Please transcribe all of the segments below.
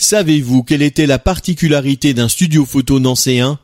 Savez-vous quelle était la particularité d'un studio photo nancéen?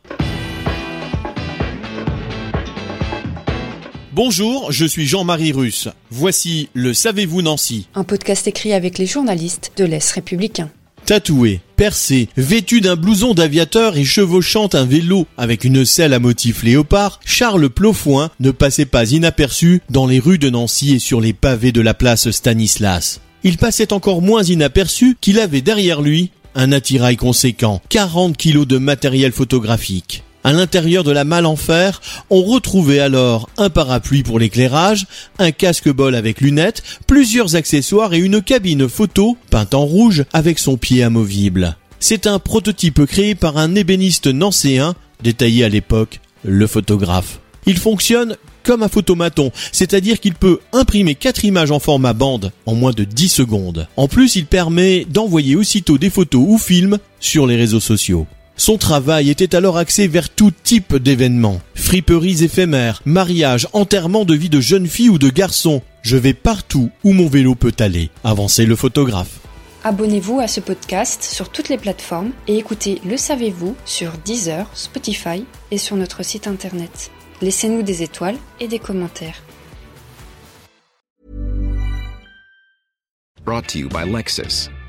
Bonjour, je suis Jean-Marie Russe. Voici le Savez-vous Nancy Un podcast écrit avec les journalistes de l'Est républicain. Tatoué, percé, vêtu d'un blouson d'aviateur et chevauchant un vélo avec une selle à motif léopard, Charles Plofoin ne passait pas inaperçu dans les rues de Nancy et sur les pavés de la place Stanislas. Il passait encore moins inaperçu qu'il avait derrière lui un attirail conséquent, 40 kilos de matériel photographique. À l'intérieur de la malle en fer, on retrouvait alors un parapluie pour l'éclairage, un casque-bol avec lunettes, plusieurs accessoires et une cabine photo peinte en rouge avec son pied amovible. C'est un prototype créé par un ébéniste nancéen, détaillé à l'époque, le photographe. Il fonctionne comme un photomaton, c'est-à-dire qu'il peut imprimer 4 images en format bande en moins de 10 secondes. En plus, il permet d'envoyer aussitôt des photos ou films sur les réseaux sociaux. Son travail était alors axé vers tout type d'événements. Friperies éphémères, mariages, enterrements de vie de jeunes filles ou de garçons. Je vais partout où mon vélo peut aller, avançait le photographe. Abonnez-vous à ce podcast sur toutes les plateformes et écoutez Le Savez-vous sur Deezer, Spotify et sur notre site internet. Laissez-nous des étoiles et des commentaires.